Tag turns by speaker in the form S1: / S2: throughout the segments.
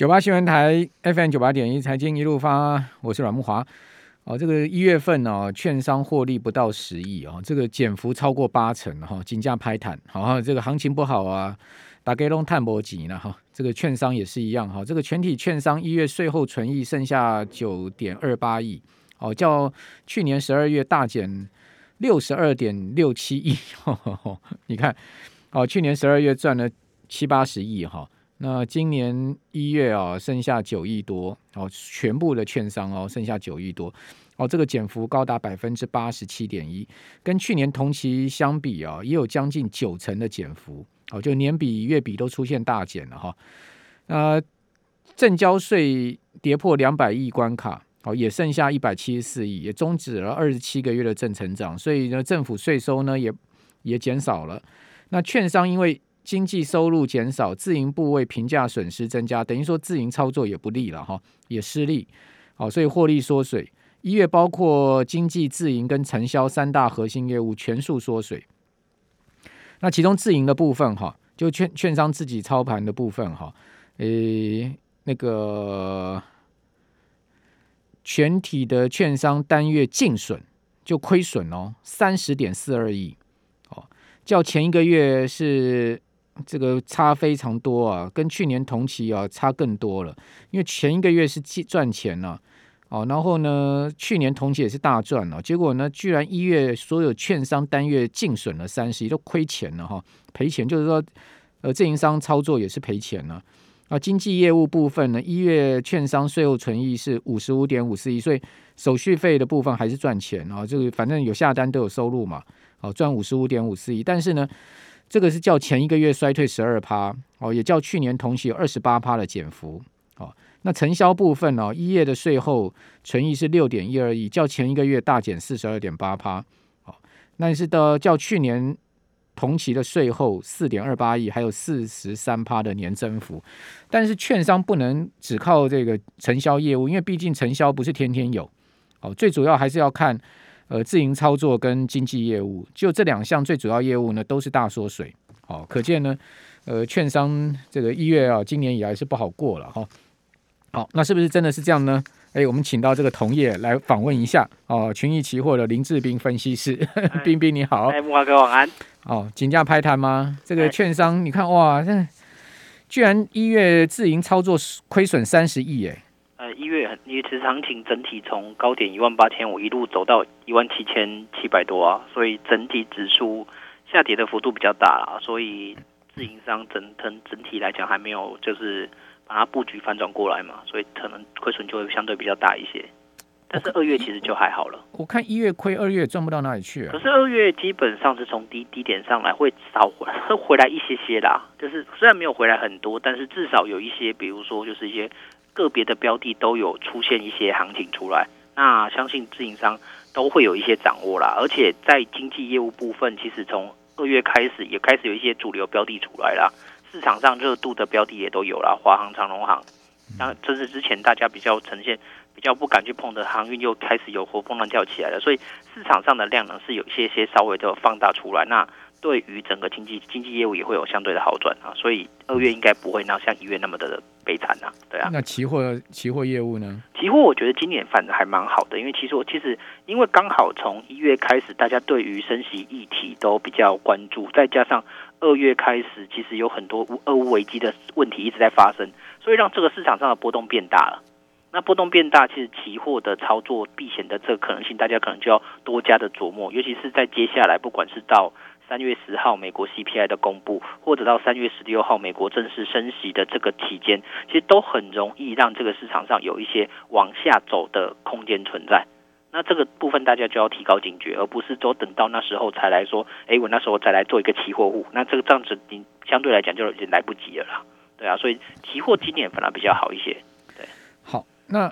S1: 九八新闻台 FM 九八点一财经一路发，我是阮木华。哦，这个一月份哦，券商获利不到十亿哦，这个减幅超过八成哈，金价拍弹。好，这个行情不好啊，大家都探波急了哈。这个券商也是一样哈，这个全体券商一月税后存益剩下九点二八亿，哦，较去年十二月大减六十二点六七亿。你看，哦，去年十二月赚了七八十亿哈。那今年一月啊，剩下九亿多哦，全部的券商哦，剩下九亿多哦，这个减幅高达百分之八十七点一，跟去年同期相比啊，也有将近九成的减幅哦，就年比月比都出现大减了哈。呃，证交税跌破两百亿关卡哦，也剩下一百七十四亿，也终止了二十七个月的正成长，所以呢，政府税收呢也也减少了。那券商因为经济收入减少，自营部位评价损失增加，等于说自营操作也不利了哈，也失利，好，所以获利缩水。一月包括经济自营跟承销三大核心业务全数缩水。那其中自营的部分哈，就券券商自己操盘的部分哈，诶，那个全体的券商单月净损就亏损哦，三十点四二亿，哦，较前一个月是。这个差非常多啊，跟去年同期啊差更多了。因为前一个月是赚钱了，哦，然后呢，去年同期也是大赚了，结果呢，居然一月所有券商单月净损了三十亿，都亏钱了哈，赔钱就是说，呃，自营商操作也是赔钱了。啊，经纪业务部分呢，一月券商税后存益是五十五点五四亿，所以手续费的部分还是赚钱啊，这个反正有下单都有收入嘛，好赚五十五点五四亿，但是呢。这个是较前一个月衰退十二趴哦，也较去年同期有二十八趴的减幅哦。那承销部分哦，一月的税后存益是六点一二亿，较前一个月大减四十二点八趴哦。那是的较去年同期的税后四点二八亿，还有四十三趴的年增幅。但是券商不能只靠这个承销业务，因为毕竟承销不是天天有哦，最主要还是要看。呃，自营操作跟经纪业务，就这两项最主要业务呢，都是大缩水。好、哦，可见呢，呃，券商这个一月啊，今年以来是不好过了哈、哦。好，那是不是真的是这样呢？哎，我们请到这个同业来访问一下哦，群益期货的林志斌分析师，斌斌你好。
S2: 哎，慕驊哥晚安。
S1: 哦，金价拍弹吗？这个券商你看哇，这居然一月自营操作亏损三十亿哎。
S2: 呃，一月很，因为其实行情整体从高点一万八千五一路走到一万七千七百多啊，所以整体指数下跌的幅度比较大啦，所以自营商整整整体来讲还没有就是把它布局反转过来嘛，所以可能亏损就会相对比较大一些。但是二月其实就还好了。
S1: 我看一月亏，二月赚不到哪里去啊。
S2: 可是二月基本上是从低低点上来，会少回会回来一些些啦，就是虽然没有回来很多，但是至少有一些，比如说就是一些。个别的标的都有出现一些行情出来，那相信自营商都会有一些掌握啦。而且在经济业务部分，其实从二月开始也开始有一些主流标的出来啦，市场上热度的标的也都有啦，华航、长荣航。那这是之前大家比较呈现比较不敢去碰的航运，又开始有活蹦乱跳起来了。所以市场上的量呢是有一些些稍微的放大出来。那对于整个经济经济业务也会有相对的好转啊，所以二月应该不会那像一月那么的悲惨啊，对啊。
S1: 那期货期货业务呢？
S2: 期货我觉得今年反而还蛮好的，因为其实我其实因为刚好从一月开始，大家对于升息议题都比较关注，再加上二月开始，其实有很多俄乌危机的问题一直在发生，所以让这个市场上的波动变大了。那波动变大，其实期货的操作避险的这个可能性，大家可能就要多加的琢磨，尤其是在接下来，不管是到三月十号美国 CPI 的公布，或者到三月十六号美国正式升息的这个期间，其实都很容易让这个市场上有一些往下走的空间存在。那这个部分大家就要提高警觉，而不是说等到那时候才来说，哎，我那时候再来做一个期货户，那这个这样子你相对来讲就已经来不及了啦。对啊，所以期货今年反而比较好一些。对，
S1: 好，那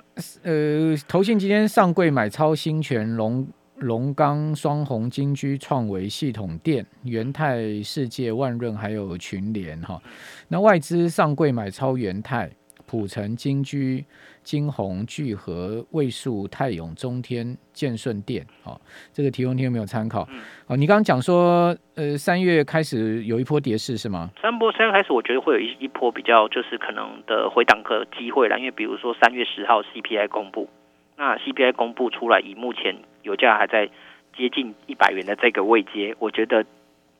S1: 呃，投信今天上柜买超新权龙。龙钢、双鸿、金居、创维、系统电、元泰、世界、万润，还有群联哈。那外资上柜买超元泰、普成、金居、金鸿、聚合、位数、泰永、中天、建顺电，哦，这个提供听有没有参考？
S2: 嗯，
S1: 哦，你刚刚讲说，呃，三月开始有一波跌势是吗？
S2: 三波三月开始，我觉得会有一一波比较就是可能的回档的机会啦，因为比如说三月十号 CPI 公布，那 CPI 公布出来，以目前油价还在接近一百元的这个位阶，我觉得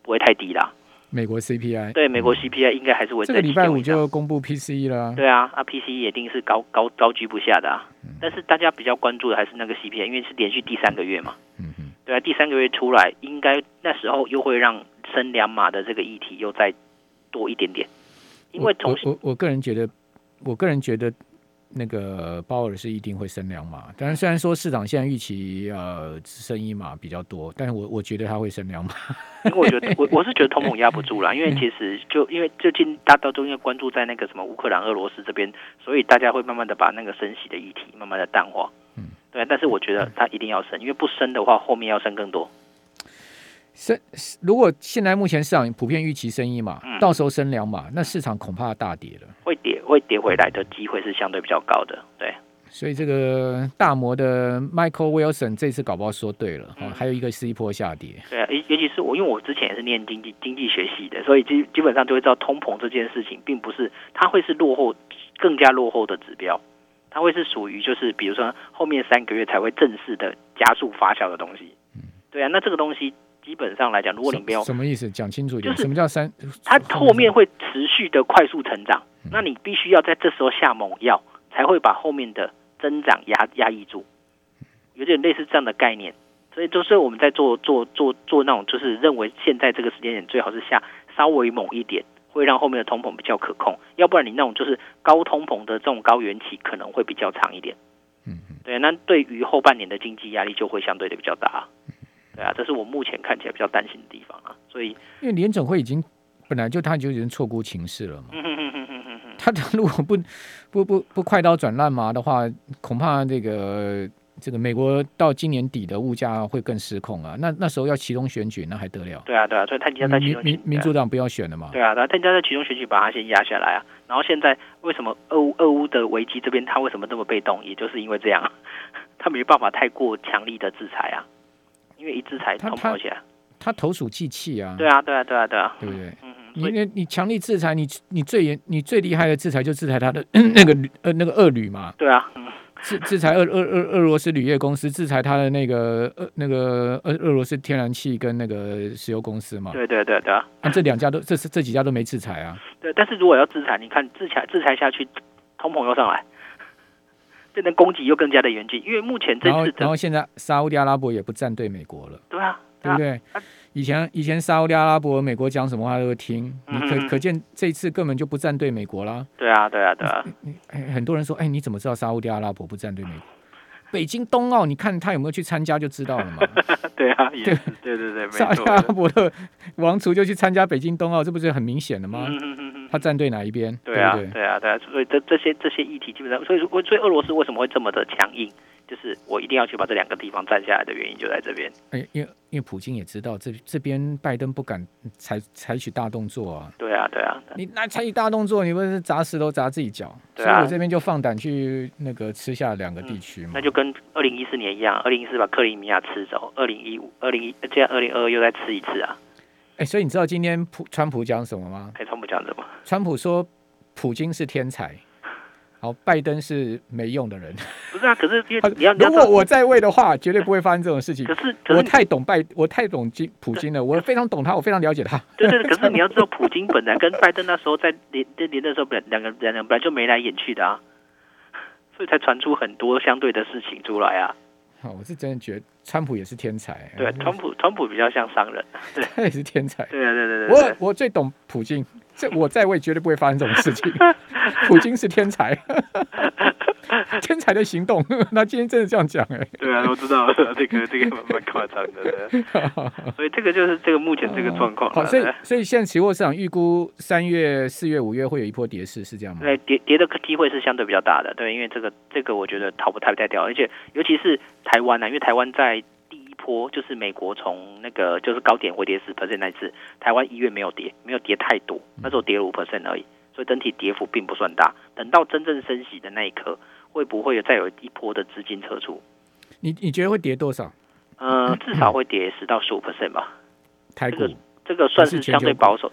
S2: 不会太低啦。
S1: 美国 CPI
S2: 对，美国 CPI 应该还是会在、
S1: 嗯、这个礼拜五就公布 PCE 了。
S2: 对啊，那 PCE 一定是高高高居不下的啊。嗯、但是大家比较关注的还是那个 CPI，因为是连续第三个月嘛。
S1: 嗯嗯
S2: 对啊，第三个月出来，应该那时候又会让升两码的这个议题又再多一点点。因为从
S1: 我我我个人觉得，我个人觉得。那个鲍尔是一定会升两码，但是虽然说市场现在预期呃只升一码比较多，但是我我觉得他会升两码。
S2: 因为我觉得 我我是觉得通膨压不住了，因为其实就因为最近大家都因为关注在那个什么乌克兰、俄罗斯这边，所以大家会慢慢的把那个升息的议题慢慢的淡化。嗯，对，但是我觉得他一定要升，因为不升的话，后面要升更多。
S1: 升，如果现在目前市场普遍预期升一码，
S2: 嗯、
S1: 到时候升两码，那市场恐怕大跌了。
S2: 会跌，会跌回来的机会是相对比较高的。对，
S1: 所以这个大摩的 Michael Wilson 这次搞不好说对了，嗯、还有一个是一波下跌。
S2: 对啊，尤其是我，因为我之前也是念经济经济学系的，所以基基本上就会知道通膨这件事情，并不是它会是落后更加落后的指标，它会是属于就是比如说后面三个月才会正式的加速发酵的东西。嗯，对啊，那这个东西。基本上来讲，如果你没有
S1: 什么意思，讲清楚一点，
S2: 就是
S1: 什么叫三？
S2: 它后面会持续的快速成长，嗯、那你必须要在这时候下猛药，才会把后面的增长压压抑住，有点类似这样的概念。所以就是我们在做做做做那种，就是认为现在这个时间点最好是下稍微猛一点，会让后面的通膨比较可控。要不然你那种就是高通膨的这种高原期可能会比较长一点。嗯嗯，对，那对于后半年的经济压力就会相对的比较大。对啊，这是我目前看起来比较担心的地方啊，所以
S1: 因为联总会已经本来就他就已经错估情势了嘛，嗯嗯嗯嗯嗯嗯他如果不不不不快刀斩乱麻的话，恐怕这个这个美国到今年底的物价会更失控啊，那那时候要其中选举，那还得了？
S2: 对啊对啊，所以他应该在启动
S1: 民民主党不要选了嘛？
S2: 对啊，他应该在其中选举把它先压下来啊，然后现在为什么俄乌俄乌的危机这边他为什么这么被动？也就是因为这样，他没办法太过强力的制裁啊。因为一制裁通膨起来，
S1: 他投鼠忌器啊！
S2: 对啊，对啊，对啊，对啊，
S1: 对不对？嗯嗯。你你强力制裁，你你最严、你最厉害的制裁就制裁他的那个呃那个俄铝嘛。
S2: 对啊。
S1: 制制裁俄俄俄俄罗斯铝业公司，制裁他的那个俄那个俄俄罗斯天然气跟那个石油公司嘛。
S2: 对对对对啊。
S1: 那这两家都这是这几家都没制裁啊。
S2: 对，但是如果要制裁，你看制裁制裁下去，通膨又上来。变成供给又更加的严峻，因为目前这次然后，
S1: 然后现在沙乌地阿拉伯也不站队美国了，
S2: 对啊，
S1: 对不对？啊、以前以前沙乌地阿拉伯美国讲什么话都会听，嗯、你可可见这一次根本就不站队美国啦。
S2: 对啊，对啊，对啊。
S1: 很多人说，哎，你怎么知道沙乌地阿拉伯不站队美国？北京冬奥，你看他有没有去参加就知道了嘛。
S2: 对啊，对对对对，
S1: 沙特阿拉伯的王储就去参加北京冬奥，这不是很明显的吗？嗯他站队哪一边？
S2: 对啊，对啊，对啊，所以这这些这些议题基本上，所以说，所以俄罗斯为什么会这么的强硬？就是我一定要去把这两个地方占下来的原因就在这边。
S1: 哎，因为因为普京也知道这这边拜登不敢采采取大动作啊。
S2: 对啊，对啊，
S1: 你那采取大动作，你不是砸石头砸自己脚？
S2: 对啊，
S1: 所以我这边就放胆去那个吃下两个地区嘛。
S2: 那就跟二零一四年一样，二零一四把克里米亚吃走，二零一五、二零一，现在二零二二又再吃一次啊。
S1: 哎，所以你知道今天普川普讲什么吗？
S2: 哎，川普讲什么？
S1: 川普说。普京是天才，好，拜登是没用的人。
S2: 不是啊，可是因为你要，
S1: 如果我在位的话，绝对不会发生这种事情。
S2: 可是，
S1: 我太懂拜，我太懂金普京了，我非常懂他，我非常了解他。
S2: 对对对，可是你要知道，普京本来跟拜登那时候在连连的时候，本两个两个本来就眉来眼去的啊，所以才传出很多相对的事情出来啊。
S1: 好，我是真的觉得川普也是天才。
S2: 对，川普川普比较像商人，对，
S1: 他也是天才。
S2: 对对对对，
S1: 我我最懂普京。这我在位绝对不会发生这种事情。普京是天才，天才的行动。那今天真的这样讲哎？
S2: 对啊，我知道，这个这个蛮蛮夸张的。所以这个就是这个目前这个状况。
S1: 好，所以所以现在期货市场预估三月、四月、五月会有一波跌势，是这样吗？
S2: 对，跌跌的机会是相对比较大的。对，因为这个这个我觉得逃不太掉，而且尤其是台湾呢、啊，因为台湾在。波就是美国从那个就是高点回跌十 percent 那次，台湾一月没有跌，没有跌太多，那时候跌了五 percent 而已，所以整体跌幅并不算大。等到真正升息的那一刻，会不会有再有一波的资金撤出？
S1: 你你觉得会跌多少？
S2: 呃，至少会跌十到十五 percent 吧。
S1: 台股
S2: 这个这个算是相对保守。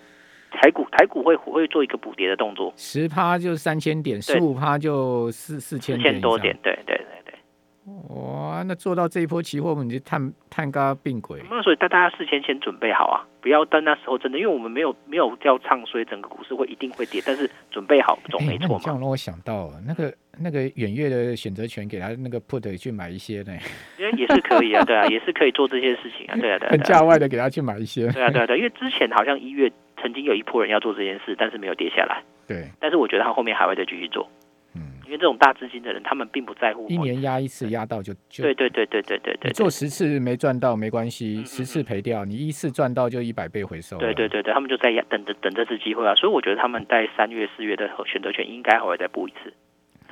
S2: 台股台股会会做一个补跌的动作，
S1: 十趴就三千点，十五趴就四四千
S2: 千多点，对对对对。
S1: 哇，那做到这一波期货，我们就探探高并轨。
S2: 那所以大家事先先准备好啊，不要等那时候真的，因为我们没有没有叫唱衰整个股市会一定会跌，但是准备好总没错嘛。
S1: 这样让我想到那个那个远月的选择权，给他那个 put 去买一些呢，
S2: 因为也是可以啊，对啊，也是可以做这些事情啊，对啊，对啊，
S1: 很价外的给他去买一些，
S2: 对啊，对啊，对，因为之前好像一月曾经有一波人要做这件事，但是没有跌下来，
S1: 对，
S2: 但是我觉得他后面还会再继续做。嗯。因为这种大资金的人，他们并不在乎
S1: 一年压一次，压到就就
S2: 对对对对对对对，
S1: 做十次没赚到没关系，十次赔掉，你一次赚到就一百倍回收。
S2: 对对对对，他们就在等着等这次机会啊，所以我觉得他们在三月四月的选择权应该还会再布一次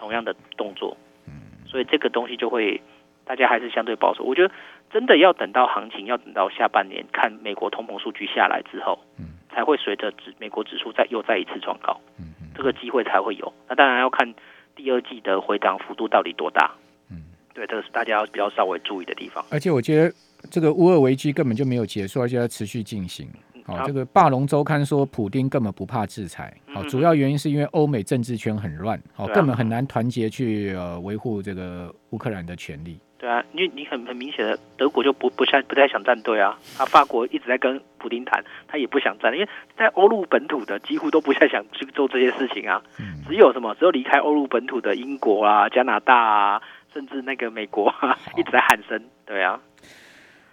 S2: 同样的动作。嗯所以这个东西就会大家还是相对保守。我觉得真的要等到行情，要等到下半年看美国通膨数据下来之后，嗯才会随着指美国指数再又再一次创高，嗯这个机会才会有。那当然要看。第二季的回档幅度到底多大？嗯，对，这个是大家要比较稍微注意的地方。
S1: 而且我觉得这个乌俄危机根本就没有结束，而且要持续进行。好、哦，这个霸龙周刊说，普丁根本不怕制裁。好、哦，主要原因是因为欧美政治圈很乱，好、哦，根本很难团结去呃维护这个乌克兰的权利。
S2: 对啊，因为你很很明显的，德国就不不太不太想站队啊。啊，法国一直在跟普丁谈，他也不想站，因为在欧陆本土的几乎都不太想去做这些事情啊。只有什么？只有离开欧陆本土的英国啊、加拿大啊，甚至那个美国啊，一直在喊声。对啊，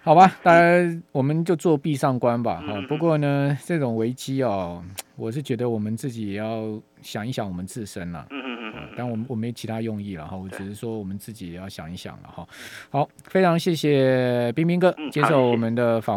S1: 好吧，当然我们就作壁上观吧。哈、嗯，不过呢，这种危机哦，我是觉得我们自己也要想一想我们自身了。嗯嗯嗯。但我们我没其他用意了哈，我只是说我们自己也要想一想了哈。好，非常谢谢冰冰哥接受我们的访问。